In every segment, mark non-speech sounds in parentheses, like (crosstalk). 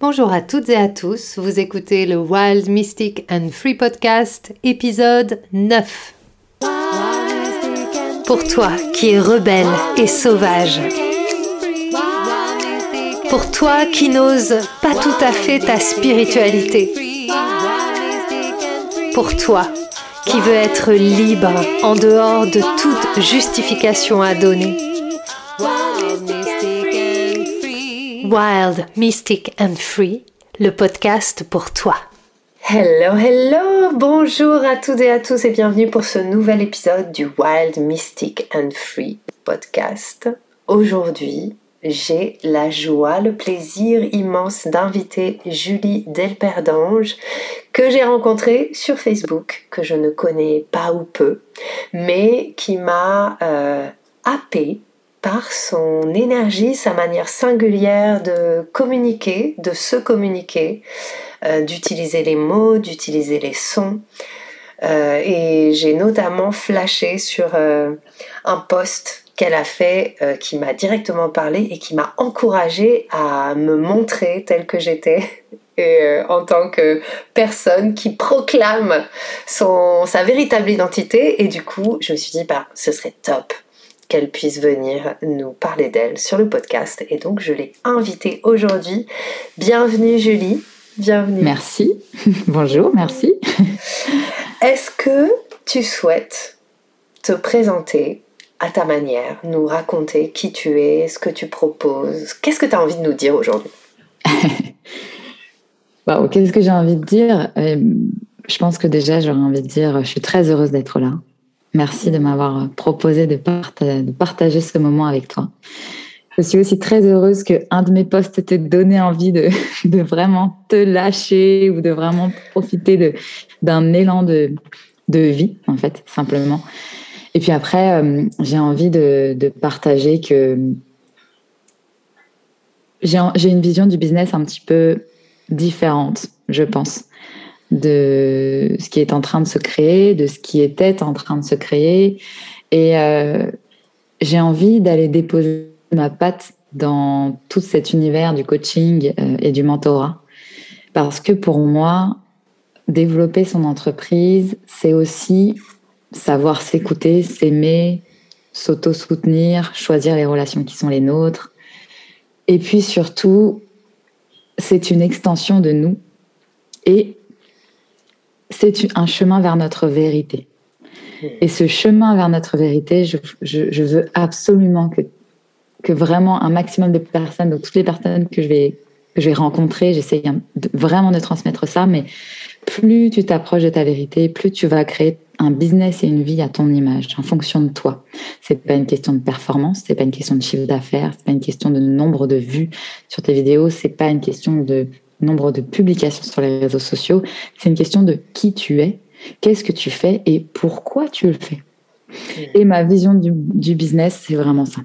Bonjour à toutes et à tous, vous écoutez le Wild Mystic and Free Podcast, épisode 9. Pour toi qui es rebelle et sauvage. Pour toi qui n'ose pas tout à fait ta spiritualité. Pour toi qui veux être libre en dehors de toute justification à donner. Wild, Mystic and Free, le podcast pour toi. Hello, hello, bonjour à toutes et à tous et bienvenue pour ce nouvel épisode du Wild, Mystic and Free podcast. Aujourd'hui, j'ai la joie, le plaisir immense d'inviter Julie Delperdange que j'ai rencontrée sur Facebook, que je ne connais pas ou peu, mais qui m'a euh, happée par son énergie, sa manière singulière de communiquer, de se communiquer, euh, d'utiliser les mots, d'utiliser les sons. Euh, et j'ai notamment flashé sur euh, un post qu'elle a fait qui m'a directement parlé et qui m'a encouragé à me montrer telle que j'étais (laughs) en tant que personne qui proclame sa véritable identité. Et du coup, je me suis dit, bah, ce serait top qu'elle puisse venir nous parler d'elle sur le podcast. Et donc, je l'ai invitée aujourd'hui. Bienvenue, Julie. Bienvenue. Merci. (laughs) Bonjour, merci. (laughs) Est-ce que tu souhaites te présenter à ta manière, nous raconter qui tu es, ce que tu proposes? Qu'est-ce que tu as envie de nous dire aujourd'hui? (laughs) Qu'est-ce que j'ai envie de dire? Euh, Je pense que déjà, j'aurais envie de dire, je suis très heureuse d'être là. Merci de m'avoir proposé de, partager ce moment avec toi. Je suis aussi très heureuse que un de mes posts t'ait donné envie (laughs) de, vraiment te lâcher ou de vraiment profiter d'un élan de, vie, en fait, simplement. Et puis après, euh, j'ai envie de, partager que j'ai une vision du business un petit peu différente, je pense de ce qui est en train de se créer, de ce qui était en train de se créer. Et euh, j'ai envie d'aller déposer ma patte dans tout cet univers du coaching euh, et du mentorat. Parce que pour moi, développer son entreprise, c'est aussi savoir s'écouter, s'aimer, s'auto-soutenir, choisir les relations qui sont les nôtres. Et puis surtout, c'est une extension de nous. Et c'est un chemin vers notre vérité. Et ce chemin vers notre vérité, je, veux absolument que, que vraiment un maximum de personnes, donc toutes les personnes que je vais, que je vais rencontrer, j'essaye vraiment de transmettre ça, mais plus tu t'approches de ta vérité, plus tu vas créer un business et une vie à ton image, en fonction de toi. C'est pas une question de performance, c'est pas une question de chiffre d'affaires, c'est pas une question de nombre de vues sur tes vidéos, c'est pas une question de nombre de publications sur les réseaux sociaux. C'est une question de qui tu es, qu'est-ce que tu fais et pourquoi tu le fais. Et ma vision du, business, c'est vraiment ça.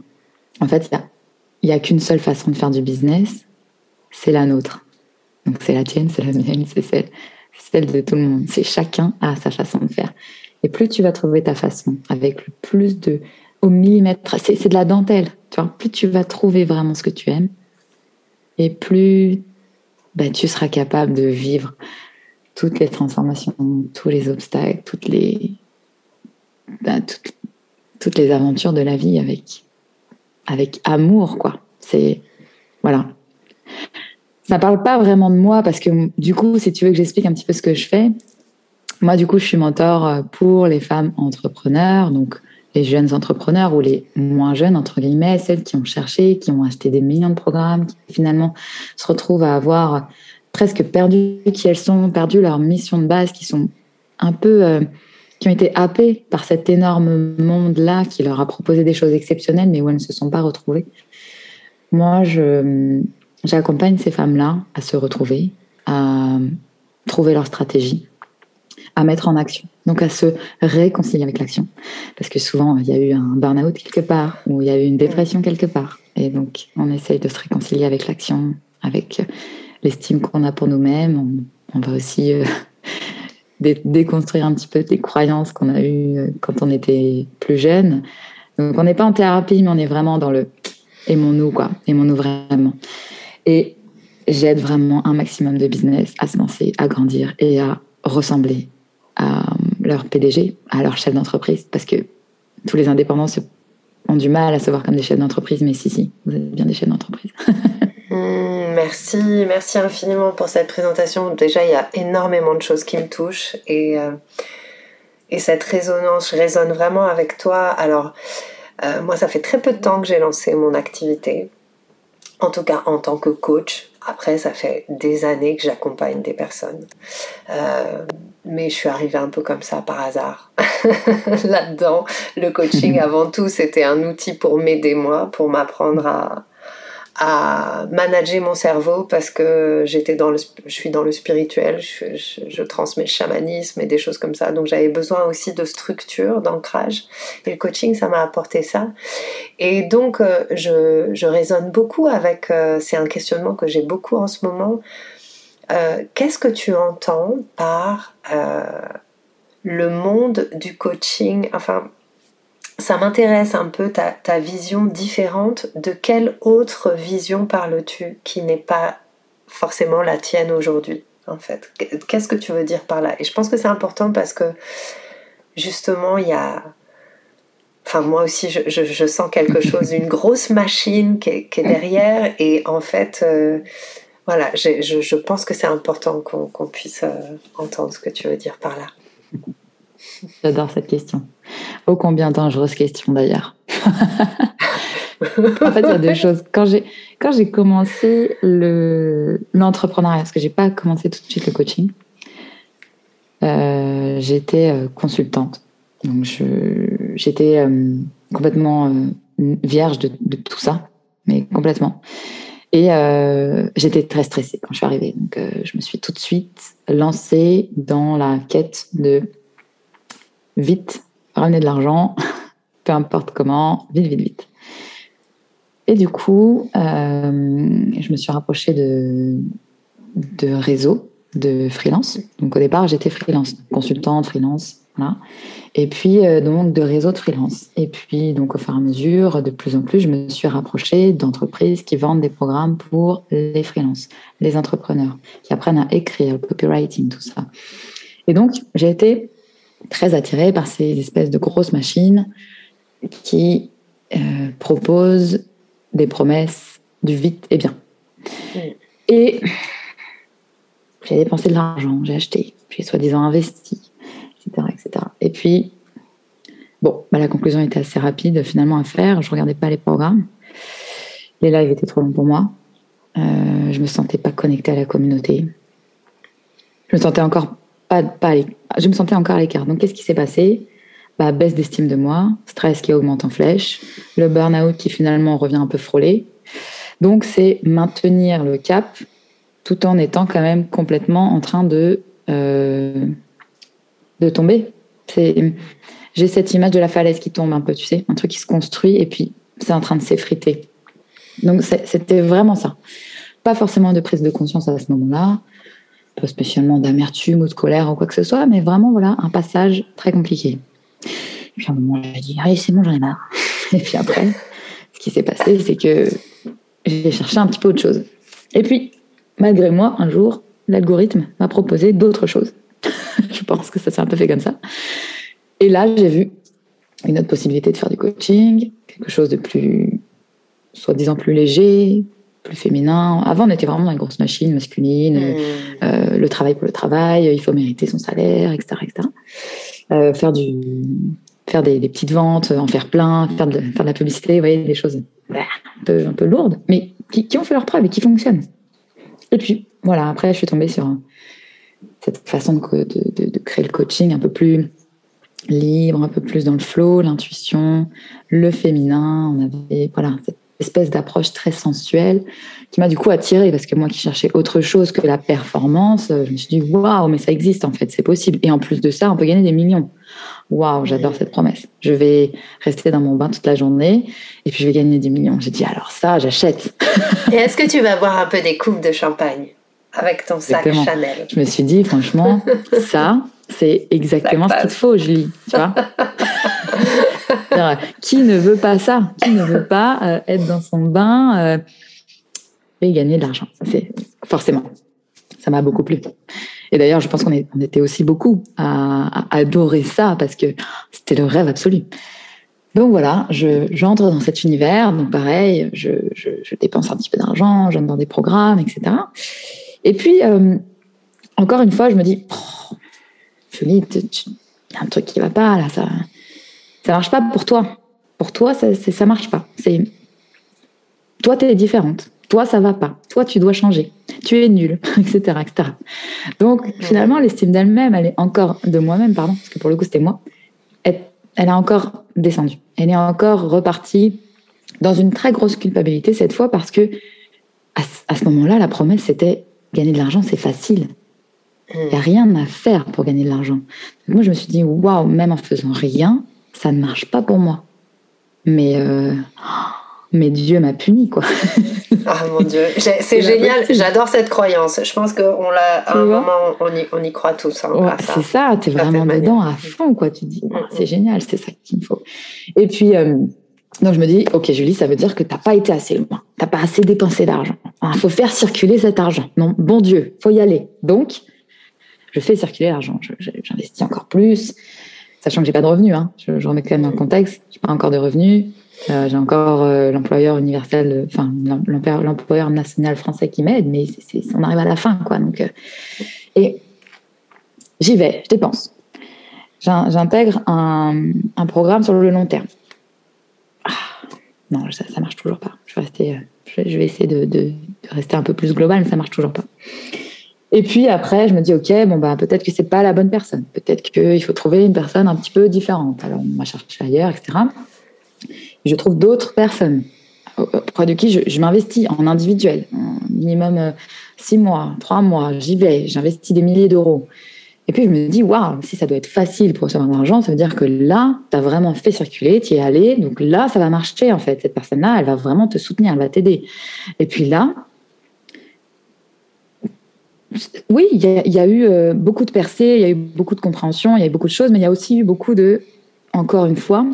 En fait, il n'y a, qu'une seule façon de faire du business, c'est la nôtre. Donc c'est la tienne, c'est la mienne, c'est celle, celle de tout le monde. C'est chacun a sa façon de faire. Et plus tu vas trouver ta façon, avec le plus de au millimètre, c'est de la dentelle. Tu vois, plus tu vas trouver vraiment ce que tu aimes, et plus ben, tu seras capable de vivre toutes les transformations, tous les obstacles, toutes les, les aventures de la vie avec, amour, quoi. C'est, voilà. Ça parle pas vraiment de moi parce que, du coup, si tu veux que j'explique un petit peu ce que je fais, moi, du coup, je suis mentor pour les femmes entrepreneurs, donc les jeunes entrepreneurs ou les moins jeunes, entre guillemets, celles qui ont cherché, qui ont acheté des millions de programmes, qui finalement se retrouvent à avoir presque perdu qui elles sont, perdu leur mission de base, qui sont un peu, euh, qui ont été happées par cet énorme monde-là qui leur a proposé des choses exceptionnelles, mais où elles ne se sont pas retrouvées. Moi, j'accompagne ces femmes-là à se retrouver, à trouver leur stratégie, à mettre en action, donc à se réconcilier avec l'action. Parce que souvent, il y a eu un burn-out quelque part, ou il y a eu une dépression quelque part. Et donc, on essaye de se réconcilier avec l'action, avec l'estime qu'on a pour nous-mêmes. On, va aussi euh, (laughs) déconstruire un petit peu des croyances qu'on a eues euh, quand on était plus jeune. Donc, on n'est pas en thérapie, mais on est vraiment dans le aimons-nous, quoi. Aimons-nous vraiment. Et j'aide vraiment un maximum de business à se lancer, à grandir et à ressembler à leur PDG, à leur chef d'entreprise, parce que tous les indépendants ont du mal à se voir comme des chefs d'entreprise, mais si, si, vous êtes bien des chefs d'entreprise. (laughs) Hmm, merci, merci infiniment pour cette présentation. Déjà, il y a énormément de choses qui me touchent et, euh, et cette résonance, résonne vraiment avec toi. Alors, euh, moi, ça fait très peu de temps que j'ai lancé mon activité, en tout cas en tant que coach. Après, ça fait des années que j'accompagne des personnes. Euh, mais je suis arrivée un peu comme ça par hasard (laughs) là-dedans. Le coaching, (laughs) avant tout, c'était un outil pour m'aider moi, pour m'apprendre à, à manager mon cerveau parce que j'étais dans le, je suis dans le spirituel, je, transmets le chamanisme et des choses comme ça. Donc j'avais besoin aussi de structure, d'ancrage. Et le coaching, ça m'a apporté ça. Et donc euh, je, je résonne beaucoup avec, euh, c'est un questionnement que j'ai beaucoup en ce moment. Euh, qu'est-ce que tu entends par le monde du coaching? Enfin, ça m'intéresse un peu ta, ta, vision différente. De quelle autre vision parles-tu qui n'est pas forcément la tienne aujourd'hui, en fait? Qu'est-ce que tu veux dire par là? Et je pense que c'est important parce que justement, il y a. Enfin, moi aussi, je, je, sens quelque (laughs) chose, une grosse machine qui est, qui est derrière. Et en fait, euh, voilà, je, je, pense que c'est important qu'on puisse euh, entendre ce que tu veux dire par là. (laughs) J'adore cette question. Ô combien dangereuse question d'ailleurs. (laughs) en fait, il y a deux choses. Quand j'ai quand j'ai commencé le l'entrepreneuriat, parce que j'ai pas commencé tout de suite le coaching, euh, j'étais euh, consultante. Donc j'étais euh, complètement vierge de, tout ça, mais complètement. Et j'étais très stressée quand je suis arrivée. Donc je me suis tout de suite lancée dans la quête de vite, ramener de l'argent, (laughs) peu importe comment, vite, vite, vite. Et du coup, euh, je me suis rapprochée de, de réseaux, de freelance. Donc au départ, j'étais freelance, consultante, freelance, voilà. Et puis euh, donc de réseaux de freelance. Et puis donc au fur et à mesure, de plus en plus, je me suis rapprochée d'entreprises qui vendent des programmes pour les freelances, les entrepreneurs, qui apprennent à écrire, le copywriting, tout ça. Et donc j'ai été très attirée par ces espèces de grosses machines qui euh, proposent des promesses du vite et bien. Et j'ai dépensé de l'argent, j'ai acheté, j'ai soi-disant investi, etc., etc. Et puis, bon, bah, la conclusion était assez rapide finalement à faire. Je regardais pas les programmes. Les lives étaient trop longs pour moi. Euh, je me sentais pas connectée à la communauté. Je me sentais encore pas, pas je me sentais encore à l'écart. Donc, qu'est-ce qui s'est passé? Bah, Baisse d'estime de moi, stress qui augmente en flèche, le burn-out qui finalement revient un peu frôlé. Donc, c'est maintenir le cap tout en étant quand même complètement en train de, euh, de tomber. J'ai cette image de la falaise qui tombe un peu, tu sais, un truc qui se construit et puis c'est en train de s'effriter. Donc, c'était vraiment ça. Pas forcément de prise de conscience à ce moment-là, pas spécialement d'amertume ou de colère ou quoi que ce soit, mais vraiment, voilà, un passage très compliqué. Et puis à un moment, j'ai dit, allez, c'est bon, j'en ai marre. (laughs) Et puis après, ce qui s'est passé, c'est que j'ai cherché un petit peu autre chose. Et puis, malgré moi, un jour, l'algorithme m'a proposé d'autres choses. (laughs) Je pense que ça s'est un peu fait comme ça. Et là, j'ai vu une autre possibilité de faire du coaching, quelque chose de plus, soi-disant plus léger, plus féminin. Avant, on était vraiment dans une grosse machine masculine, hmm. euh, le travail pour le travail, il faut mériter son salaire, etc. etc. Euh, faire du, faire des, petites ventes, en faire plein, faire de, faire de la publicité, vous voyez, des choses bah, un, peu, un peu lourdes, mais qui, qui, ont fait leur preuve et qui fonctionnent. Et puis, voilà, après, je suis tombée sur cette façon de, de, de créer le coaching un peu plus libre, un peu plus dans le flow, l'intuition, le féminin. On avait, voilà, cette espèce d'approche très sensuelle qui m'a du coup attirée parce que moi qui cherchais autre chose que la performance, je me suis dit waouh, mais ça existe en fait, c'est possible. Et en plus de ça, on peut gagner des millions. Waouh, j'adore cette promesse. Je vais rester dans mon bain toute la journée et puis je vais gagner des millions. J'ai dit alors ça, j'achète. (laughs) et est-ce que tu vas boire un peu des coupes de champagne avec ton sac Chanel? Je me suis dit franchement, (laughs) ça, c'est exactement ce qu'il faut, Julie. Tu vois (laughs) qui ne veut pas ça? Qui ne veut pas euh, être dans son bain, euh, et gagner de l'argent? C'est forcément, ça m'a beaucoup plu. Et d'ailleurs, je pense qu'on était aussi beaucoup à, adorer ça parce que c'était le rêve absolu. Donc voilà, j'entre dans cet univers. Donc pareil, je, dépense un petit peu d'argent, j'entre dans des programmes, etc. Et puis, euh, encore une fois, je me dis, Julie, il y a un truc qui va pas là, ça, ça marche pas pour toi. Pour toi, ça, ça marche pas. C'est toi, tu es différente. Toi, ça va pas. Toi, tu dois changer. Tu es nul, etc., etc. Donc, finalement, l'estime d'elle-même, elle est encore de moi-même, pardon, parce que pour le coup, c'était moi. Elle, elle a encore descendu. Elle est encore repartie dans une très grosse culpabilité cette fois parce que à, ce moment-là, la promesse c'était gagner de l'argent, c'est facile. Il n'y a rien à faire pour gagner de l'argent. Moi, je me suis dit, waouh, même en faisant rien, ça ne marche pas pour moi. Mais, euh, mais Dieu m'a puni, quoi. Ah (laughs) mon Dieu, c'est génial, j'adore cette croyance. Je pense qu'on l'a, à un moment, on y, on y, croit tous. Hein, c'est ça, tu es vraiment dedans à fond, quoi. Tu dis, mm, c'est mm. génial, c'est ça qu'il me faut. Et puis, euh, donc je me dis, ok Julie, ça veut dire que tu n'as pas été assez loin, tu n'as pas assez dépensé d'argent. Il faut faire circuler cet argent. Non, bon Dieu, faut y aller. Donc, je fais circuler l'argent, j'investis encore plus, sachant que j'ai pas de revenus. Hein. Je, remets quand même dans le contexte, j'ai pas encore de revenus. Euh, j'ai encore euh, l'employeur universel, enfin l'employeur national français qui m'aide, mais on arrive à la fin, quoi. Donc, euh, et j'y vais, je dépense. J'intègre un, programme sur le long terme. Ah, non, ça, ça marche toujours pas. Je vais, rester, je vais essayer de, de, rester un peu plus global, mais ça marche toujours pas. Et puis après, je me dis, OK, bon, bah, peut-être que c'est pas la bonne personne. Peut-être qu'il faut trouver une personne un petit peu différente. Alors, on va chercher ailleurs, etc je trouve d'autres personnes auprès de qui je, m'investis en individuel, minimum euh, six mois, trois mois, j'y vais, j'investis des milliers d'euros. Et puis je me dis, waouh, si ça doit être facile pour recevoir de l'argent, ça veut dire que là, tu as vraiment fait circuler, tu y es allé, donc là, ça va marcher en fait. Cette personne-là, elle va vraiment te soutenir, elle va t'aider. Et puis là, oui, il y, a eu euh, beaucoup de percées, il y a eu beaucoup de compréhension, il y a eu beaucoup de choses, mais il y a aussi eu beaucoup de, encore une fois,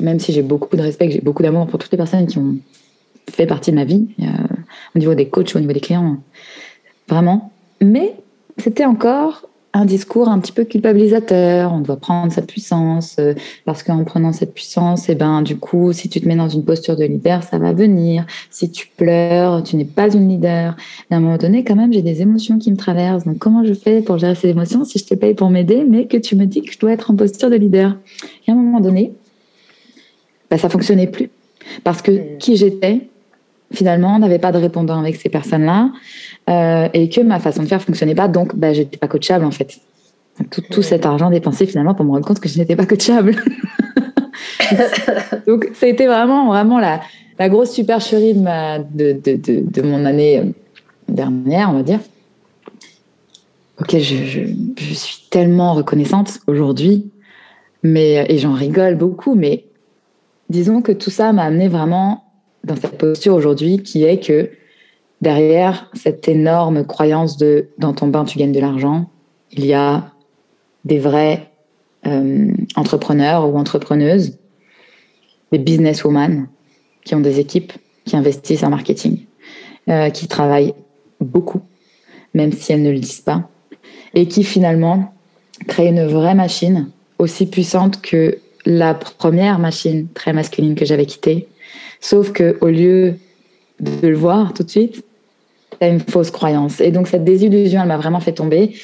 même si j'ai beaucoup de respect, j'ai beaucoup d'amour pour toutes les personnes qui ont fait partie de ma vie, euh, au niveau des coachs, au niveau des clients, vraiment. Mais c'était encore un discours un petit peu culpabilisateur. On doit prendre sa puissance euh, parce qu'en prenant cette puissance, et eh ben du coup, si tu te mets dans une posture de leader, ça va venir. Si tu pleures, tu n'es pas une leader. Et à un moment donné, quand même, j'ai des émotions qui me traversent. Donc comment je fais pour gérer ces émotions si je te paye pour m'aider, mais que tu me dis que je dois être en posture de leader? Et à un moment donné, bah, ça fonctionnait plus. Parce que mm. qui j'étais, finalement, n'avait pas de répondant avec ces personnes-là euh, et que ma façon de faire fonctionnait pas. Donc, bah, j'étais pas coachable en fait. Tout, tout, cet argent dépensé finalement pour me rendre compte que je n'étais pas coachable. (laughs) donc, ça a été vraiment, vraiment la, la grosse supercherie de, ma, de, de, de, de, mon année euh, dernière, on va dire. Ok, je, je, je suis tellement reconnaissante aujourd'hui, mais et j'en rigole beaucoup, mais disons que tout ça m'a amené vraiment dans cette posture aujourd'hui qui est que derrière cette énorme croyance de dans ton bain tu gagnes de l'argent, il y a des vrais euh, entrepreneurs ou entrepreneuses, des businesswomen qui ont des équipes, qui investissent en marketing, euh, qui travaillent beaucoup, même si elles ne le disent pas, et qui finalement créent une vraie machine aussi puissante que la première machine très masculine que j'avais quittée. Sauf que au lieu de le voir tout de suite, c'est une fausse croyance. Et donc cette désillusion, elle m'a vraiment fait tomber.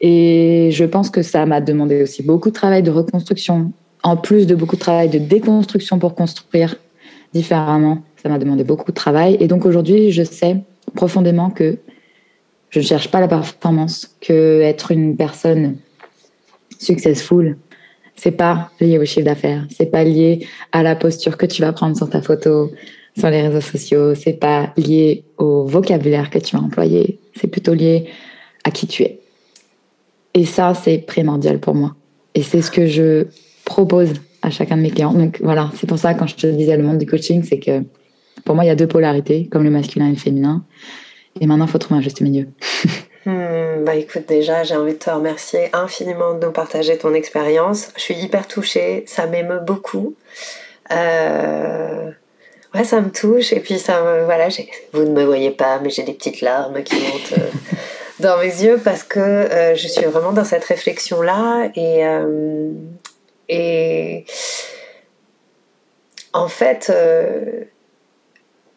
Et je pense que ça m'a demandé aussi beaucoup de travail de reconstruction, en plus de beaucoup de travail de déconstruction pour construire différemment. Ça m'a demandé beaucoup de travail. Et donc aujourd'hui, je sais profondément que je ne cherche pas la performance, que être une personne successful, c'est pas lié au chiffre d'affaires, c'est pas lié à la posture que tu vas prendre sur ta photo, sur les réseaux sociaux, c'est pas lié au vocabulaire que tu vas employer, c'est plutôt lié à qui tu es. Et ça, c'est primordial pour moi. Et c'est ce que je propose à chacun de mes clients. Donc voilà, c'est pour ça quand je te disais le monde du coaching, c'est que pour moi, il y a deux polarités, comme le masculin et le féminin. Et maintenant, il faut trouver un juste milieu. (laughs) Hmm, bah écoute, déjà, j'ai envie de te remercier infiniment de nous partager ton expérience. Je suis hyper touchée, ça m'émeut beaucoup. Euh, ouais, ça me touche. Et puis, ça me, voilà, vous ne me voyez pas, mais j'ai des petites larmes qui montent euh, (laughs) dans mes yeux parce que euh, je suis vraiment dans cette réflexion-là. Et, et en fait,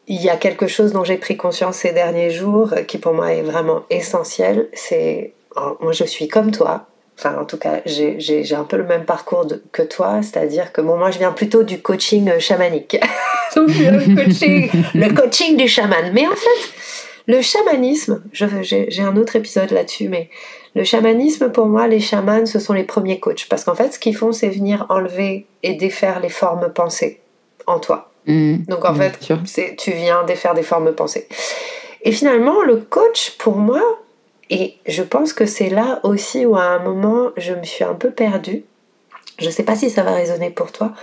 il y a quelque chose dont j'ai pris conscience ces derniers jours qui pour moi est vraiment essentiel. C'est, moi je suis comme toi, enfin en tout cas j'ai un peu le même parcours que toi, c'est-à-dire que moi je viens plutôt du coaching euh, chamanique. (laughs) Donc le coaching, le coaching du chaman. Mais en fait, le chamanisme, j'ai un autre épisode là-dessus, mais le chamanisme pour moi, les chamans ce sont les premiers coachs parce qu'en fait ce qu'ils font c'est venir enlever et défaire les formes pensées en toi. Mmh. Donc en fait, tu viens défaire des formes pensées. Et finalement, le coach, pour moi, et je pense que c'est là aussi où à un moment je me suis un peu perdue. Je ne sais pas si ça va résonner pour toi,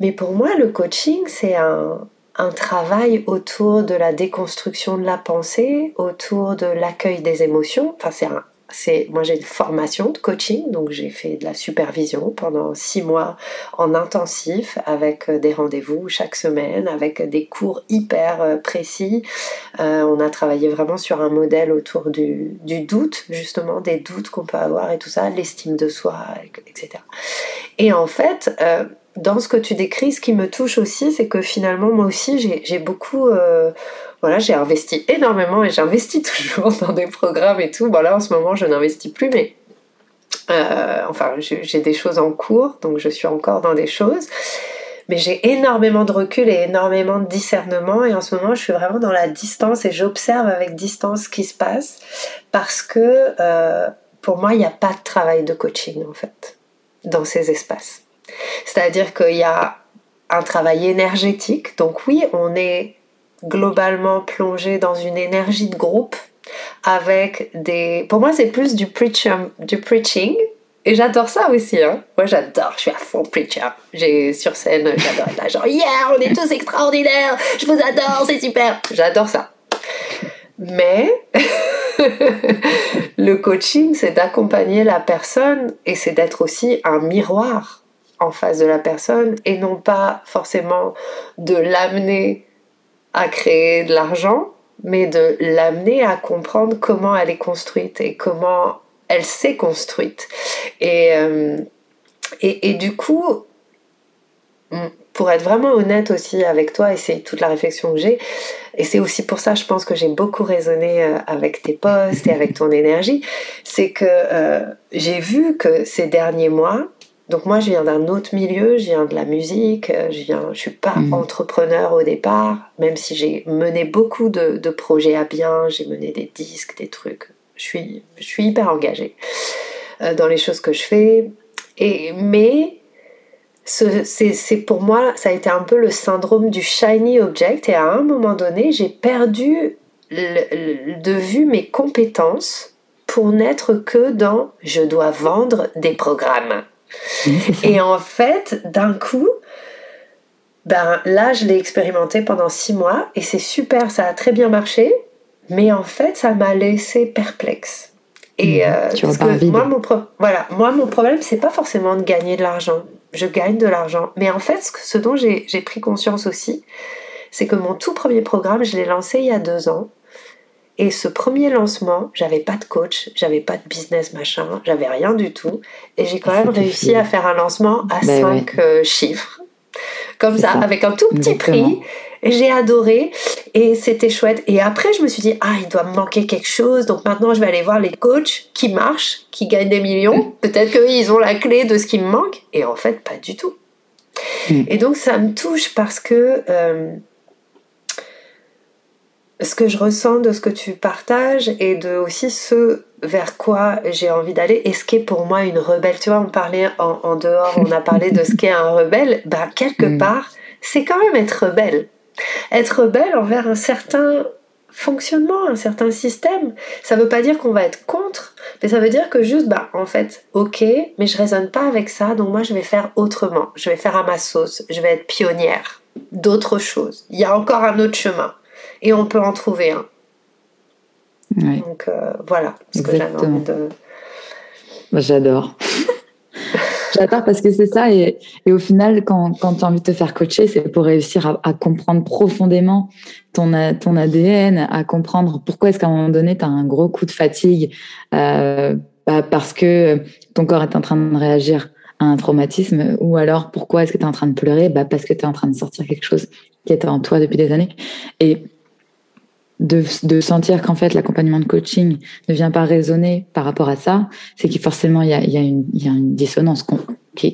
mais pour moi le coaching c'est un, un travail autour de la déconstruction de la pensée, autour de l'accueil des émotions. Enfin c'est un, c'est moi j'ai une formation de coaching, donc j'ai fait de la supervision pendant six mois en intensif avec euh, des rendez-vous chaque semaine, avec des cours hyper euh, précis. Euh, on a travaillé vraiment sur un modèle autour du, doute, justement, des doutes qu'on peut avoir et tout ça, l'estime de soi, etc. Et en fait, dans ce que tu décris, ce qui me touche aussi, c'est que finalement, moi aussi, j'ai beaucoup voilà, j'ai investi énormément et j'investis (laughs) toujours dans des programmes et tout. Bon là en ce moment je n'investis plus mais euh, enfin j'ai des choses en cours donc je suis encore dans des choses. Mais j'ai énormément de recul et énormément de discernement et en ce moment je suis vraiment dans la distance et j'observe avec distance ce qui se passe parce que euh, pour moi il n'y a pas de travail de coaching en fait dans ces espaces. C'est-à-dire qu'il y a un travail énergétique, donc oui on est globalement plongé dans une énergie de groupe avec des... Pour moi, c'est plus du, preaching. Et j'adore ça aussi. Hein. Moi, j'adore. Je suis à fond preacher. J'ai sur scène, j'adore être là. Genre, yeah, on est tous extraordinaires. Je vous adore, c'est super. J'adore ça. Mais (laughs) le coaching, c'est d'accompagner la personne et c'est d'être aussi un miroir en face de la personne et non pas forcément de l'amener à créer de l'argent, mais de l'amener à comprendre comment elle est construite et comment elle s'est construite. Et, euh, du coup, pour être vraiment honnête aussi avec toi, et c'est toute la réflexion que j'ai, et c'est aussi pour ça, je pense que j'ai beaucoup raisonné euh, avec tes posts et avec ton énergie, c'est que euh, j'ai vu que ces derniers mois, donc moi, je viens d'un autre milieu, je viens de la musique, euh, je viens, je suis pas mm. entrepreneur au départ, même si j'ai mené beaucoup de, projets à bien, j'ai mené des disques, des trucs. Je suis, je suis hyper engagée euh, dans les choses que je fais. Et mais c'est pour moi, ça a été un peu le syndrome du shiny object. Et à un moment donné, j'ai perdu de vue mes compétences pour n'être que dans je dois vendre des programmes (laughs) et en fait, d'un coup, ben là, je l'ai expérimenté pendant six mois et c'est super, ça a très bien marché, mais en fait, ça m'a laissé perplexe. Et mmh, euh, parce que moi, mon voilà, moi, mon problème, c'est pas forcément de gagner de l'argent. Je gagne de l'argent, mais en fait, ce dont j'ai pris conscience aussi, c'est que mon tout premier programme, je l'ai lancé il y a deux ans. Et ce premier lancement, j'avais pas de coach, j'avais pas de business machin, j'avais rien du tout. Et j'ai quand même réussi à faire un lancement à 5 ben euh, chiffres. Comme ça, avec un tout petit prix. J'ai adoré et c'était chouette. Et après, je me suis dit, ah, il doit me manquer quelque chose. Donc maintenant, je vais aller voir les coachs qui marchent, qui gagnent des millions. Peut-être qu'ils ont la clé de ce qui me manque. Et en fait, pas du tout. Mm. Et donc, ça me touche parce que euh, ce que je ressens de ce que tu partages et de aussi ce vers quoi j'ai envie d'aller et ce qu'est pour moi une rebelle. Tu vois, on parlait en, dehors, on a parlé de ce qu'est un rebelle. Ben, quelque mm. part, c'est quand même être rebelle. Être rebelle envers un certain fonctionnement, un certain système. Ça veut pas dire qu'on va être contre, mais ça veut dire que juste, bah, en fait, ok, mais je raisonne pas avec ça, donc moi je vais faire autrement. Je vais faire à ma sauce. Je vais être pionnière d'autres choses. Il y a encore un autre chemin et on peut en trouver un. Donc euh, voilà ce que j'avais envie de. J'adore. (laughs) J'adore parce que c'est ça. Et, et, au final, quand, quand tu as envie de te faire coacher, c'est pour réussir à, comprendre profondément ton, ton ADN, à comprendre pourquoi est-ce qu'à un moment donné, tu as un gros coup de fatigue euh, bah, parce que ton corps est en train de réagir à un traumatisme ou alors pourquoi est-ce que tu es en train de pleurer? Bah, Parce que tu es en train de sortir quelque chose qui était en toi depuis des années. Et de, sentir qu'en fait l'accompagnement de coaching ne vient pas résonner par rapport à ça, c'est qu'il forcément il y a, y, une, dissonance qui,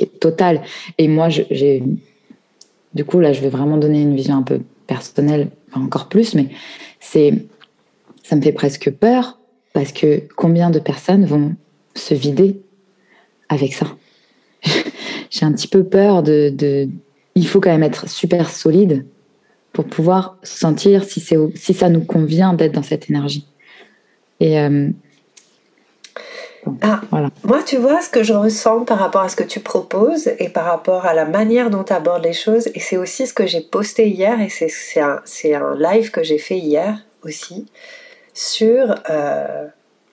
est totale. Et moi, j'ai du coup là, je vais vraiment donner une vision un peu personnelle, encore plus, mais c'est ça me fait presque peur parce que combien de personnes vont se vider avec ça? (laughs) J'ai un petit peu peur de, de, Il faut quand même être super solide pour pouvoir sentir si, c'est, si ça nous convient d'être dans cette énergie. Et euh, ah, voilà. Moi, tu vois ce que je ressens par rapport à ce que tu proposes et par rapport à la manière dont tu abordes les choses, et c'est aussi ce que j'ai posté hier, et c'est, c'est, un, c'est un live que j'ai fait hier aussi, sur... Euh,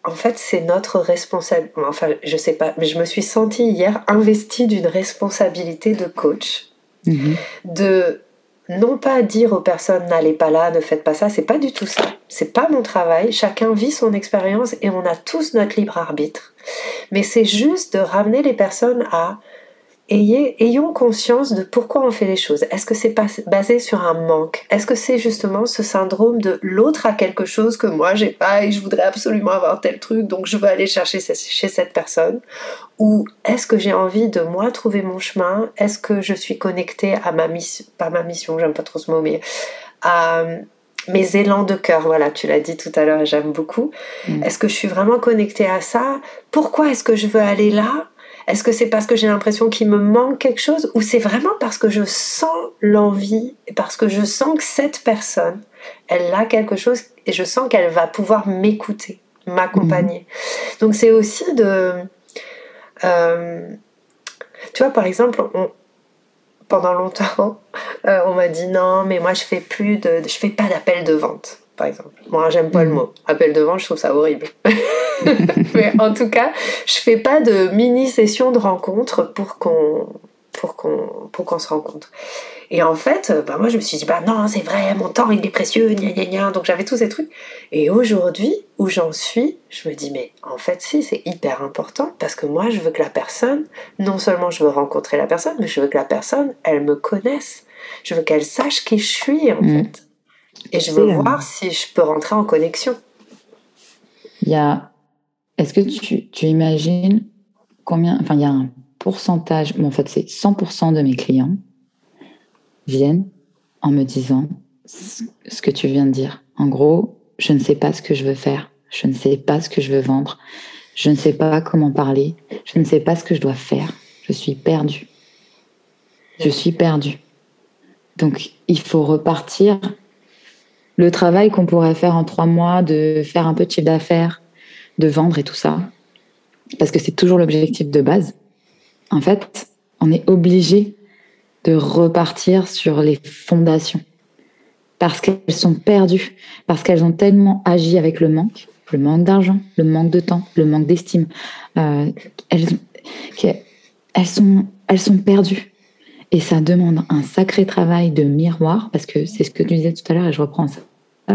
en fait, c'est notre responsabilité. Enfin, je sais pas, mais je me suis sentie hier investie d'une responsabilité de coach, mm-hmm. de non pas dire aux personnes n'allez pas là, ne faites pas ça, c'est pas du tout ça. C'est pas mon travail. Chacun vit son expérience et on a tous notre libre arbitre. Mais c'est juste de ramener les personnes à ayons conscience de pourquoi on fait les choses. Est-ce que c'est basé sur un manque? Est-ce que c'est justement ce syndrome de l'autre a quelque chose que moi j'ai pas et je voudrais absolument avoir tel truc donc je veux aller chercher chez cette personne? Ou est-ce que j'ai envie de moi trouver mon chemin? Est-ce que je suis connectée à ma mission, pas ma mission, j'aime pas trop ce mot, mais à mes élans de cœur, voilà, tu l'as dit tout à l'heure et j'aime beaucoup. Mm. Est-ce que je suis vraiment connectée à ça? Pourquoi est-ce que je veux aller là? Est-ce que c'est parce que j'ai l'impression qu'il me manque quelque chose ou c'est vraiment parce que je sens l'envie et parce que je sens que cette personne, elle a quelque chose et je sens qu'elle va pouvoir m'écouter, m'accompagner. Mhm. Donc c'est aussi de... Euh, tu vois, par exemple, pendant longtemps, (laughs) euh, on m'a dit non, mais moi je fais plus de, je fais pas d'appel de vente par exemple. Moi, j'aime pas le mm. mot. Appel de vente, je trouve ça horrible. (laughs) Mais en tout cas, je fais pas de mini session de rencontre pour qu'on pour qu'on pour qu'on se rencontre. Et en fait, bah moi je me suis dit bah non, c'est vrai, mon temps il est précieux, gna gna gna. Donc j'avais tous ces trucs. Et aujourd'hui, où j'en suis, je me dis mais en fait si, c'est hyper important parce que moi je veux que la personne, non seulement je veux rencontrer la personne, mais je veux que la personne, elle me connaisse. Je veux qu'elle sache qui je suis en mm. fait. Et je veux voir si je peux rentrer en connexion. Il y a. Est-ce que tu, tu, imagines combien. Enfin, il y a un pourcentage. en fait, c'est 100% de mes clients viennent en me disant ce que tu viens de dire. En gros, je ne sais pas ce que je veux faire. Je ne sais pas ce que je veux vendre. Je ne sais pas comment parler. Je ne sais pas ce que je dois faire. Je suis perdue. Je suis perdue. Donc, il faut repartir le travail qu'on pourrait faire en trois mois, de faire un peu de chiffre d'affaires, de vendre et tout ça, parce que c'est toujours l'objectif de base, en fait, on est obligé de repartir sur les fondations. Parce qu'elles sont perdues, parce qu'elles ont tellement agi avec le manque, le manque d'argent, le manque de temps, le manque d'estime. Euh, elles, sont, elles sont perdues. Et ça demande un sacré travail de miroir, parce que c'est ce que tu disais tout à l'heure, et je reprends ça,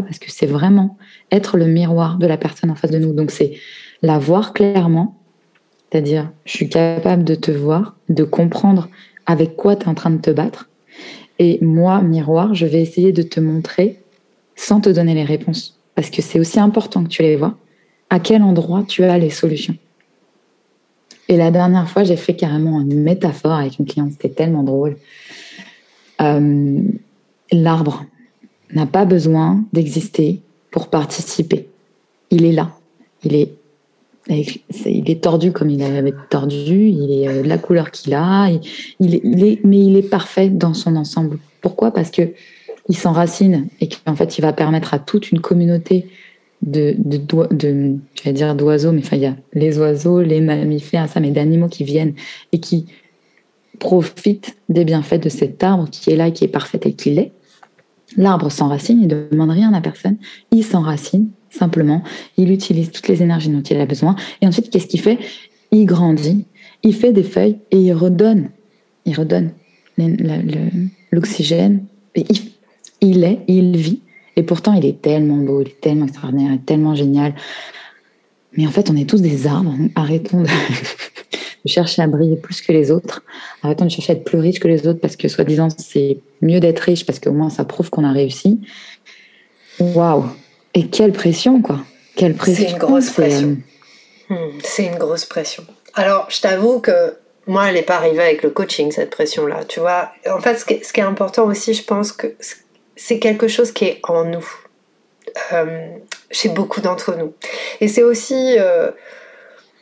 parce que c'est vraiment être le miroir de la personne en face de nous. Donc c'est la voir clairement, c'est-à-dire je suis capable de te voir, de comprendre avec quoi tu es en train de te battre. Et moi, miroir, je vais essayer de te montrer sans te donner les réponses, parce que c'est aussi important que tu les vois, à quel endroit tu as les solutions. Et la dernière fois, j'ai fait carrément une métaphore avec une cliente, c'était tellement drôle. Euh, l'arbre n'a pas besoin d'exister pour participer. Il est là. Il est, tordu comme il avait tordu. Il est euh, la couleur qu'il a. Mais il est parfait dans son ensemble. Pourquoi? Parce que il s'enracine et qu'en fait, il va permettre à toute une communauté de, de, d'oiseaux, mais enfin, il y a les oiseaux, les mammifères, ça, mais d'animaux qui viennent et qui profitent des bienfaits de cet arbre qui est là, qui est parfait et qui l'est. L'arbre s'enracine, il ne demande rien à personne, il s'enracine simplement, il utilise toutes les énergies dont il a besoin, et ensuite, qu'est-ce qu'il fait? Il grandit, il fait des feuilles et il redonne, il redonne l'oxygène. Il, il est, il vit. Et pourtant, il est tellement beau, il est tellement extraordinaire, il est tellement génial. Mais en fait, on est tous des arbres. Arrêtons de, (laughs) chercher à briller plus que les autres. Arrêtons de chercher à être plus riche que les autres parce que, soi-disant, c'est mieux d'être riche parce qu'au moins, ça prouve qu'on a réussi. Waouh Et quelle pression, quoi Quelle pression C'est une grosse pression. Euh, hmm, c'est une grosse pression. Alors, je t'avoue que moi, elle n'est pas arrivée avec le coaching, cette pression-là. Tu vois, en fait, ce qui, est, important aussi, je pense que c'est quelque chose qui est en nous, euh, chez beaucoup d'entre nous. Et c'est aussi euh,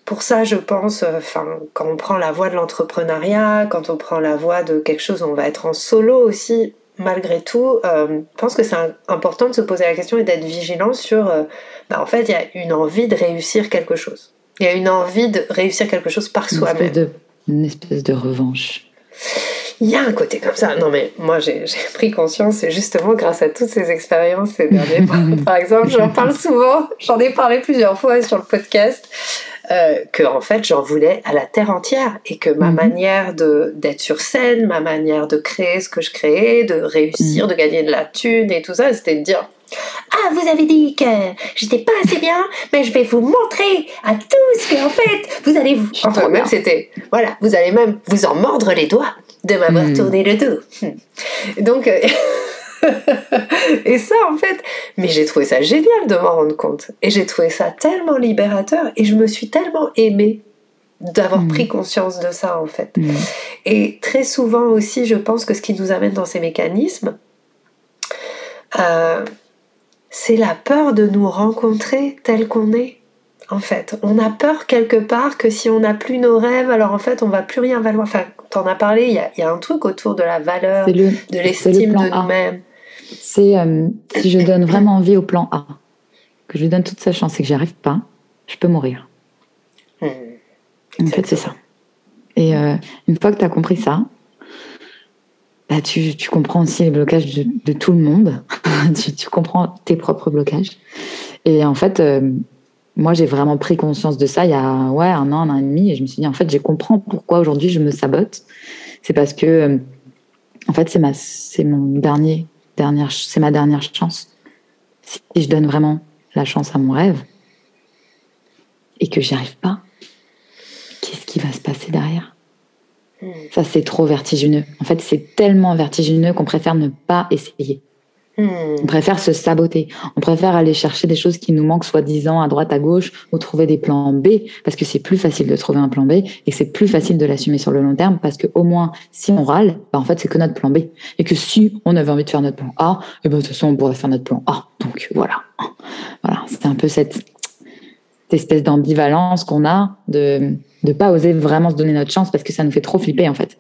pour ça, je pense, euh, enfin, quand on prend la voie de l'entrepreneuriat, quand on prend la voie de quelque chose où on va être en solo aussi, malgré tout, je pense que c'est important de se poser la question et d'être vigilant sur, bah, en fait, il y a une envie de réussir quelque chose. Il y a une envie de réussir quelque chose par soi-même une espèce de revanche. Il y a un côté comme ça. Non, mais moi, j'ai pris conscience, et justement grâce à toutes ces expériences ces derniers (laughs) mois. Par exemple, j'en parle souvent, j'en ai parlé plusieurs fois sur le podcast, euh, que en fait, j'en voulais à la terre entière et que ma mhm. manière d'être sur scène, ma manière de créer ce que je créais, de réussir, mhm. de gagner de la thune et tout ça, c'était de dire ah, vous avez dit que j'étais pas assez bien, mais je vais vous montrer à tous que en fait, vous allez vous. Enfin, même c'était. Voilà, vous allez même vous en mordre les doigts de m'avoir hmm. tourné le dos. Donc. Euh, (laughs) (laughs) et ça, en fait, mais j'ai trouvé ça génial de m'en rendre compte. Et j'ai trouvé ça tellement libérateur et je me suis tellement aimée d'avoir hmm. pris conscience de ça, en fait. Hmm. Et très souvent aussi, je pense que ce qui nous amène dans ces mécanismes, euh, c'est la peur de nous rencontrer tel qu'on est. En fait, on a peur quelque part que si on n'a plus nos rêves, alors en fait, on va plus rien valoir. Enfin, t'en as parlé, il y a, un truc autour de la valeur, de l'estime de nous-mêmes. C'est euh, si je donne vraiment envie au plan A, que je lui donne toute sa chance et que j'y arrive pas, je peux mourir. Hmm. En fait, c'est ça. Et euh, une fois que tu as compris ça, bah, tu, tu, comprends aussi les blocages de, de tout le monde. (laughs) tu, tu, comprends tes propres blocages. Et en fait, euh, moi, j'ai vraiment pris conscience de ça il y a ouais, un an, un an et demi. Et je me suis dit, en fait, je comprends pourquoi aujourd'hui je me sabote. C'est parce que, en fait, c'est mon dernier, dernière, c'est ma dernière chance. Si je donne vraiment la chance à mon rêve et que j'y arrive pas, qu'est-ce qui va se passer derrière? Ça, c'est trop vertigineux. En fait, c'est tellement vertigineux qu'on préfère ne pas essayer. Hmm. On préfère se saboter. On préfère aller chercher des choses qui nous manquent soi-disant à droite, à gauche, ou trouver des plans B, parce que c'est plus facile de trouver un plan B et c'est plus facile de l'assumer sur le long terme, parce que au moins, si on râle, bah, en fait, c'est que notre plan B. Et que si on avait envie de faire notre plan A, et eh ben, de toute façon, on pourrait faire notre plan A. Donc voilà. Voilà. C'est un peu cette, cette espèce d'ambivalence qu'on a de de pas oser vraiment se donner notre chance parce que ça nous fait trop flipper en fait.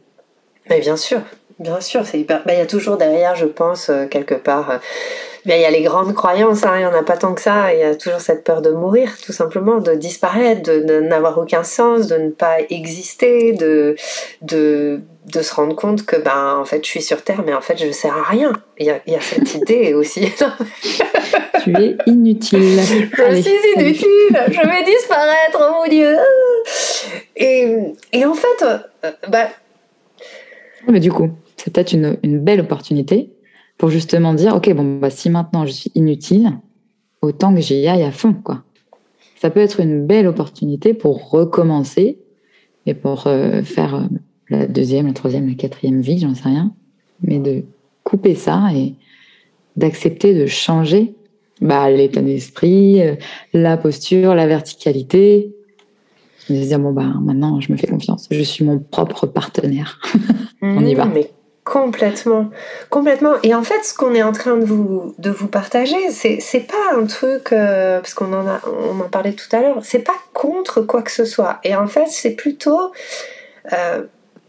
Mais bien sûr, bien sûr, c'est hyper. Bah, il y a toujours derrière, je pense, euh, quelque part. Euh, il y a les grandes croyances, hein, il n'y en a pas tant que ça. Il y a toujours cette peur de mourir, tout simplement, de disparaître, de, n'avoir aucun sens, de ne pas exister, de, de, de se rendre compte que, ben, en fait, je suis sur Terre, mais en fait, je ne sers à rien. Il y a, il y a cette (laughs) idée aussi. tu es inutile. Je suis inutile, je vais disparaître, oh mon Dieu. Et, et en fait, euh, bah... Mais du coup, c'est peut-être une, une belle opportunité pour justement dire, ok, bon, bah, si maintenant je suis inutile, autant que j'y aille à fond, quoi. Ça peut être une belle opportunité pour recommencer et pour euh, faire euh, la deuxième, la troisième, la quatrième vie, j'en sais rien, mais de couper ça et d'accepter de changer bah, l'état d'esprit, euh, la posture, la verticalité. De se dire, bon, bah, maintenant, je me fais confiance. Je suis mon propre partenaire. (laughs) On y va. Mais complètement. Complètement. Et en fait, ce qu'on est en train de vous, de vous partager, c'est, pas un truc, euh, parce qu'on en, a, on en parlait tout à l'heure, c'est pas contre quoi que ce soit. Et en fait, c'est plutôt, euh,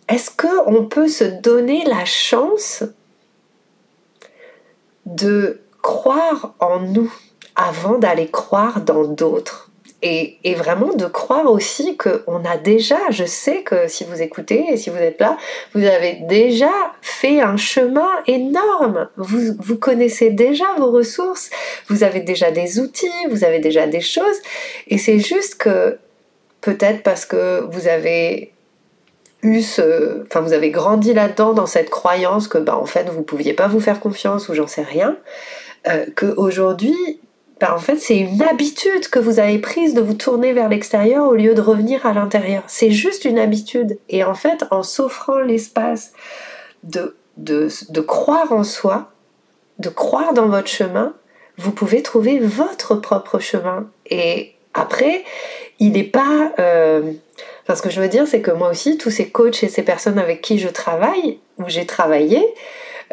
est-ce qu'on peut se donner la chance de croire en nous avant d'aller croire dans d'autres? Et, vraiment de croire aussi qu'on a déjà, je sais que si vous écoutez et si vous êtes là, vous avez déjà fait un chemin énorme. Vous, vous connaissez déjà vos ressources, vous avez déjà des outils, vous avez déjà des choses. Et c'est juste que peut-être parce que vous avez eu ce, enfin vous avez grandi là-dedans dans cette croyance que bah en fait vous pouviez pas vous faire confiance ou j'en sais rien, euh, que aujourd'hui bah, en fait c'est une habitude que vous avez prise de vous tourner vers l'extérieur au lieu de revenir à l'intérieur. C'est juste une habitude et en fait en s'offrant l'espace de, de, de croire en soi, de croire dans votre chemin, vous pouvez trouver votre propre chemin et après il n'est pas euh, Enfin, ce que je veux dire, c'est que moi aussi, tous ces coachs et ces personnes avec qui je travaille, où j'ai travaillé,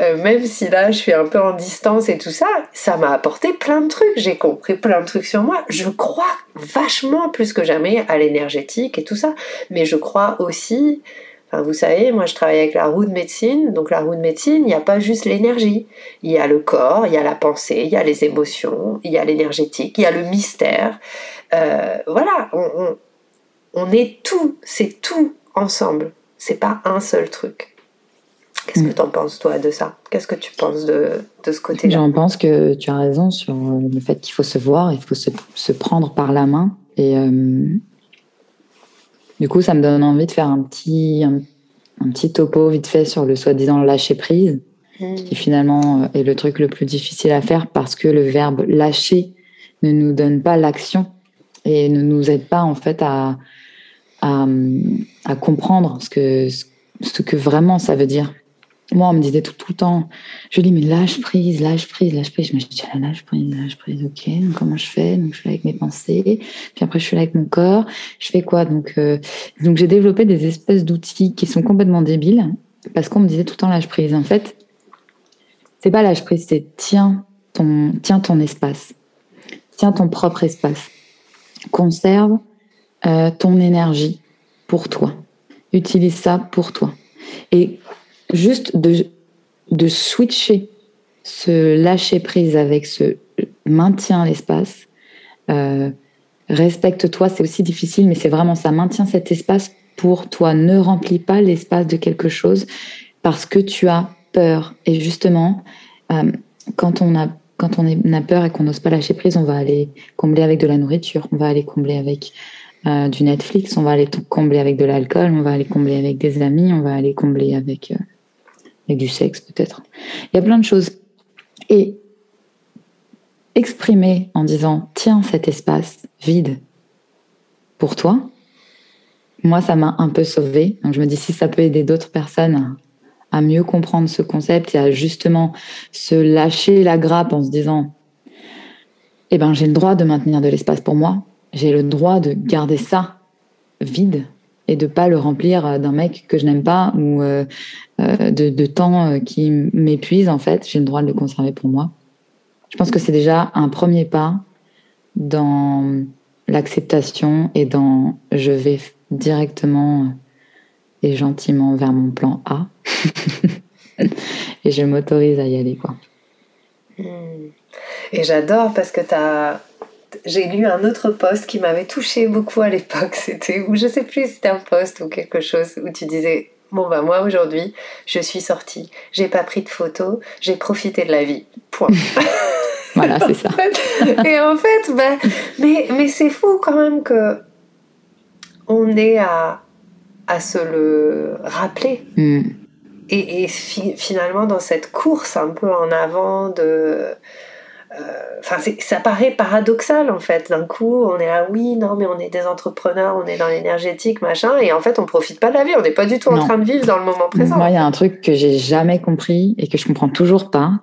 euh, même si là je suis un peu en distance et tout ça, ça m'a apporté plein de trucs. J'ai compris plein de trucs sur moi. Je crois vachement plus que jamais à l'énergétique et tout ça. Mais je crois aussi, enfin, vous savez, moi je travaille avec la roue de médecine. Donc la roue de médecine, il n'y a pas juste l'énergie. Il y a le corps, il y a la pensée, il y a les émotions, il y a l'énergétique, il y a le mystère. Euh, voilà, on on est tout, c'est tout ensemble. C'est pas un seul truc. Qu'est-ce que tu en penses, toi, de ça? Qu'est-ce que tu penses de, ce côté-là? J'en pense que tu as raison sur le fait qu'il faut se voir, il faut se, prendre par la main. Et euh, du coup, ça me donne envie de faire un petit, un, petit topo vite fait sur le soi-disant lâcher prise, mm. qui finalement est le truc le plus difficile à faire parce que le verbe lâcher ne nous donne pas l'action et ne nous aide pas en fait à, à, comprendre ce que, ce que vraiment ça veut dire. Moi, on me disait tout, le temps, je dis, mais lâche prise, lâche prise, lâche prise. Je me dis, ah, lâche prise, lâche prise, ok. comment je fais? Donc, je suis là avec mes pensées. Puis après, je suis là avec mon corps. Je fais quoi? Donc, euh, donc j'ai développé des espèces d'outils qui sont complètement débiles parce qu'on me disait tout le temps lâche prise. En fait, c'est pas lâche prise, c'est tiens ton, tiens ton espace. Tiens ton propre espace. Conserve euh, ton énergie pour toi. Utilise ça pour toi. Et juste de, de switcher, ce lâcher prise avec ce maintien l'espace. Euh, respecte-toi, c'est aussi difficile, mais c'est vraiment ça. Maintiens cet espace pour toi. Ne remplis pas l'espace de quelque chose parce que tu as peur. Et justement, euh, quand on a quand on a peur et qu'on n'ose pas lâcher prise, on va aller combler avec de la nourriture, on va aller combler avec euh, du Netflix, on va aller combler avec de l'alcool, on va aller combler avec des amis, on va aller combler avec, euh, du sexe peut-être. Il y a plein de choses. Et exprimer en disant tiens cet espace vide pour toi, moi ça m'a un peu sauvé. Donc je me dis si ça peut aider d'autres personnes à mieux comprendre ce concept et à justement se lâcher la grappe en se disant eh ben j'ai le droit de maintenir de l'espace pour moi j'ai le droit de garder ça vide et de pas le remplir d'un mec que je n'aime pas ou euh, euh, de, temps euh, qui m'épuise en fait. J'ai le droit de le conserver pour moi. Je pense que c'est déjà un premier pas dans l'acceptation et dans je vais directement et gentiment vers mon plan A (laughs) et je m'autorise à y aller quoi. Hmm. Et j'adore parce que tu as j'ai lu un autre post qui m'avait touché beaucoup à l'époque. (laughs) C'était, ou je sais plus, c'était un post ou quelque chose où tu disais Bon, bah, moi aujourd'hui, je suis sortie, j'ai pas pris de photos, j'ai profité de la vie. Point. (laughs) voilà, c'est ça. (laughs) et en fait, bah, mais, mais c'est fou quand même que on est à, à se le rappeler. Hmm. Et, et finalement, dans cette course un peu en avant de euh, enfin, ça paraît paradoxal en fait. D'un coup, on est là, oui, non, mais on est des entrepreneurs, on est dans l'énergétique, machin, et en fait, on profite pas de la vie. On n'est pas du tout en train de vivre dans le moment présent. Moi, il y a un truc que j'ai jamais compris et que je comprends toujours pas.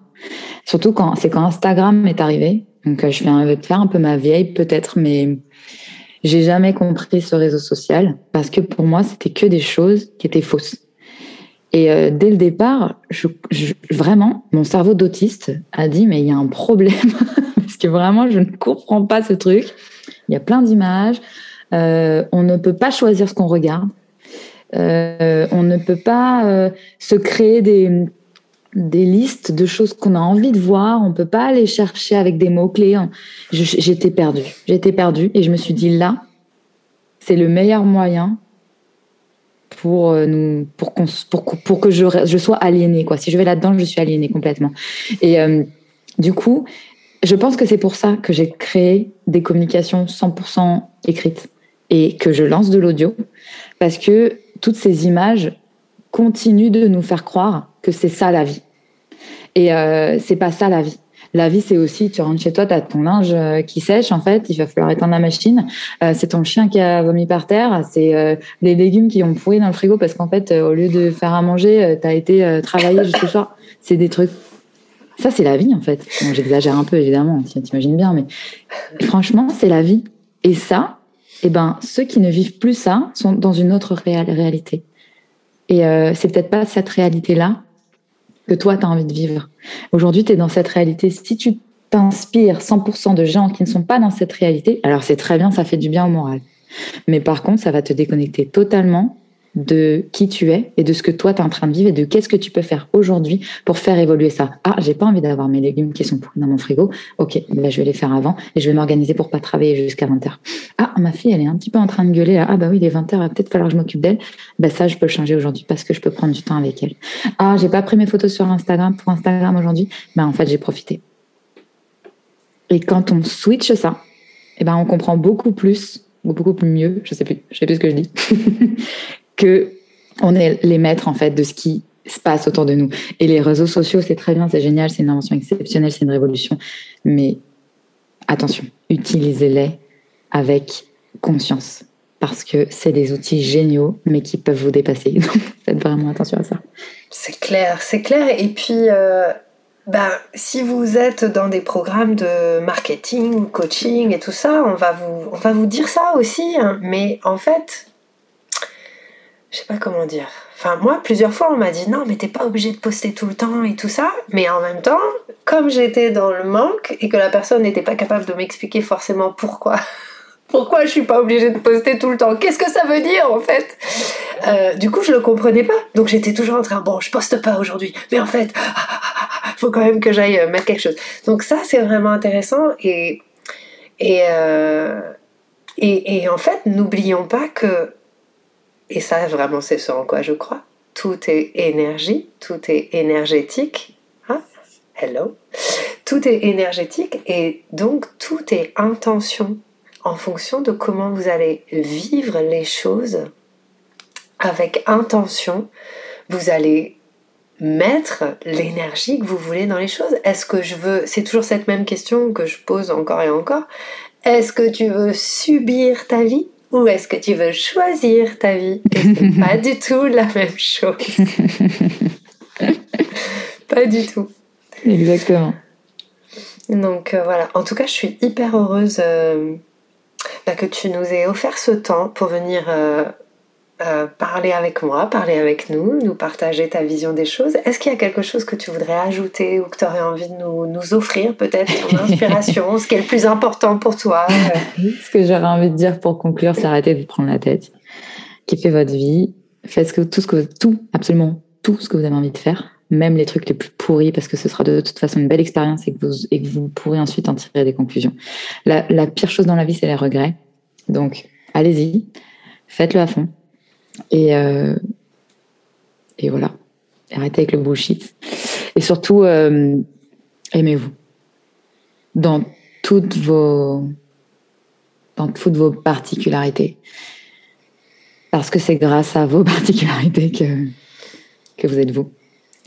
Surtout quand c'est quand Instagram est arrivé. Donc, euh, je vais faire un peu ma vieille peut-être, mais j'ai jamais compris ce réseau social parce que pour moi, c'était que des choses qui étaient fausses. Et euh, dès le départ, vraiment, mon cerveau d'autiste a dit mais il y a un problème (laughs) parce que vraiment, je ne comprends pas ce truc. Il y a plein d'images. Euh, on ne peut pas choisir ce qu'on regarde. Euh, on ne peut pas se créer des, des listes de choses qu'on a envie de voir. On peut pas aller chercher avec des mots clés. J'étais perdue. J'étais perdue et je me suis dit là, c'est le meilleur moyen pour euh, nous pour, que je, je sois aliénée quoi si je vais là-dedans je suis aliénée complètement et euh, du coup je pense que c'est pour ça que j'ai créé des communications 100% écrites et que je lance de l'audio parce que toutes ces images continuent de nous faire croire que c'est ça la vie. Et euh, c'est pas ça la vie. La vie, c'est aussi, tu rentres chez toi, tu as ton linge euh, qui sèche, en fait, il va falloir éteindre la machine. Euh, c'est ton chien qui a vomi par terre, c'est euh, les légumes qui ont pourri dans le frigo parce qu'en fait, au lieu de faire à manger, tu as été travailler jusqu'au soir. (laughs) C'est des trucs. Ça, c'est la vie, en fait. J'exagère un peu, évidemment, t'imagines bien, mais franchement, c'est la vie. Et ça, eh ben, ceux qui ne vivent plus ça sont dans une autre réalité. Et c'est peut-être pas cette réalité-là que toi, tu as envie de vivre. Aujourd'hui, tu es dans cette réalité. Si tu t'inspires 100% de gens qui ne sont pas dans cette réalité, alors c'est très bien, ça fait du bien au moral. Mais par contre, ça va te déconnecter totalement de qui tu es et de ce que toi tu es en train de vivre et de qu'est-ce que tu peux faire aujourd'hui pour faire évoluer ça. Ah, j'ai pas envie d'avoir mes légumes qui sont pourris dans mon frigo. Ok, ben je vais les faire avant et je vais m'organiser pour pas travailler jusqu'à 20h. Ah, ma fille, elle est un petit peu en train de gueuler. Ah bah oui, il est 20h, il va peut-être falloir que je m'occupe d'elle. Ben ça, je peux le changer aujourd'hui parce que je peux prendre du temps avec elle. Ah, j'ai pas pris mes photos sur Instagram pour Instagram aujourd'hui. Ben en fait, j'ai profité. Et quand on switch ça, eh ben on comprend beaucoup plus ou beaucoup mieux, je sais plus, je sais plus ce que je dis, (laughs) que on est les maîtres en fait de ce qui se passe autour de nous. Et les réseaux sociaux, c'est très bien, c'est génial, c'est une invention exceptionnelle, c'est une révolution. Mais attention, utilisez-les avec conscience. Parce que c'est des outils géniaux, mais qui peuvent vous dépasser. (laughs) Donc, faites vraiment attention à ça. C'est clair, c'est clair. Et puis, euh, ben, si vous êtes dans des programmes de marketing coaching et tout ça, on va vous, on va vous dire ça aussi. Hein. Mais en fait, je sais pas comment dire. Enfin, moi, plusieurs fois, on m'a dit non, mais t'es pas obligé de poster tout le temps et tout ça. Mais en même temps, comme j'étais dans le manque et que la personne n'était pas capable de m'expliquer forcément pourquoi, (laughs) pourquoi je suis pas obligée de poster tout le temps, qu'est-ce que ça veut dire en fait? Euh, Du coup, je le comprenais pas. Donc j'étais toujours en train, bon, je poste pas aujourd'hui, mais en fait, (laughs) faut quand même que j'aille mettre quelque chose. Donc ça, c'est vraiment intéressant et et, euh, et en fait, n'oublions pas que et ça, vraiment, c'est ce en quoi je crois. Tout est énergie, tout est énergétique. Hein? Hello. Tout est énergétique et donc tout est intention en fonction de comment vous allez vivre les choses avec intention. Vous allez mettre l'énergie que vous voulez dans les choses. Est-ce que je veux, c'est toujours cette même question que je pose encore et encore, est-ce que tu veux subir ta vie? Ou est-ce que tu veux choisir ta vie? Et c'est (laughs) pas du tout la même chose. (laughs) pas du tout. Exactement. Donc euh, voilà, en tout cas, je suis hyper heureuse euh, bah, que tu nous aies offert ce temps pour venir euh, euh, parler avec moi, parler avec nous, nous partager ta vision des choses. Est-ce qu'il y a quelque chose que tu voudrais ajouter ou que tu aurais envie de nous, nous offrir, peut-être ton (laughs) inspiration, ce qui est le plus important pour toi (laughs) Ce que j'aurais envie de dire pour conclure, c'est arrêter de prendre la tête. Kiffez votre vie, faites ce que, tout ce que tout, absolument tout ce que vous avez envie de faire, même les trucs les plus pourris, parce que ce sera de toute façon une belle expérience et que vous, et que vous pourrez ensuite en tirer des conclusions. La, la pire chose dans la vie, c'est les regrets. Donc, allez-y, faites-le à fond et, euh, et voilà. Arrêtez avec le bullshit. Et surtout, euh, aimez-vous. Dans toutes vos, dans toutes vos particularités. Parce que c'est grâce à vos (laughs) particularités que, que vous êtes vous.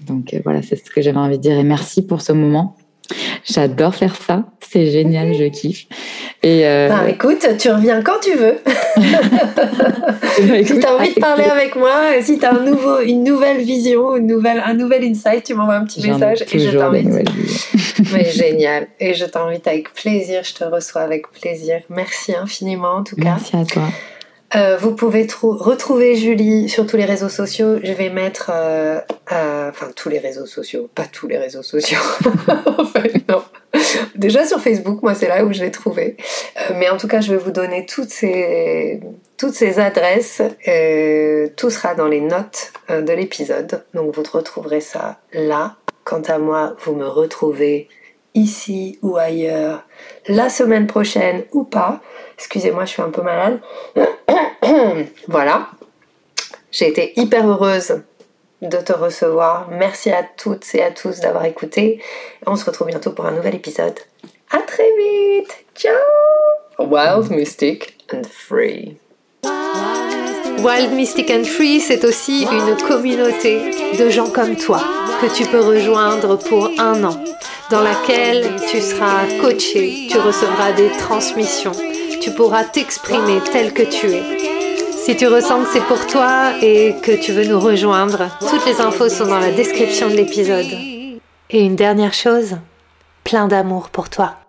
Donc euh, voilà, c'est ce que j'avais envie de dire. Et merci pour ce moment. J'adore faire ça. C'est génial, je kiffe. Et euh... bah, écoute, tu reviens quand tu veux. (laughs) si tu as envie de parler avec moi, si tu as un nouveau, une nouvelle vision, une nouvelle, un nouvel insight, tu m'envoies un petit message et je t'invite. (laughs) Mais génial. Et je t'invite avec plaisir. Je te reçois avec plaisir. Merci infiniment en tout cas. Merci à toi. Euh, vous pouvez retrouver Julie sur tous les réseaux sociaux. Je vais mettre, euh, euh, enfin tous les réseaux sociaux, pas tous les réseaux sociaux. (laughs) en fait, non. (laughs) Déjà sur Facebook, moi c'est là où je l'ai trouvé. mais en tout cas, je vais vous donner toutes ces, toutes ces adresses. tout sera dans les notes de l'épisode. Donc vous retrouverez ça là. Quant à moi, vous me retrouvez ici ou ailleurs la semaine prochaine ou pas. Excusez-moi, je suis un peu malade. (coughs) voilà. J'ai été hyper heureuse de te recevoir. Merci à toutes et à tous d'avoir écouté. On se retrouve bientôt pour un nouvel épisode. À très vite. Ciao. Wild, mystic and free. Wild, Mystic and Free, c'est aussi une communauté de gens comme toi que tu peux rejoindre pour un an, dans laquelle tu seras coaché, tu recevras des transmissions, tu pourras t'exprimer tel que tu es. Si tu ressens que c'est pour toi et que tu veux nous rejoindre, toutes les infos sont dans la description de l'épisode. Et une dernière chose, plein d'amour pour toi.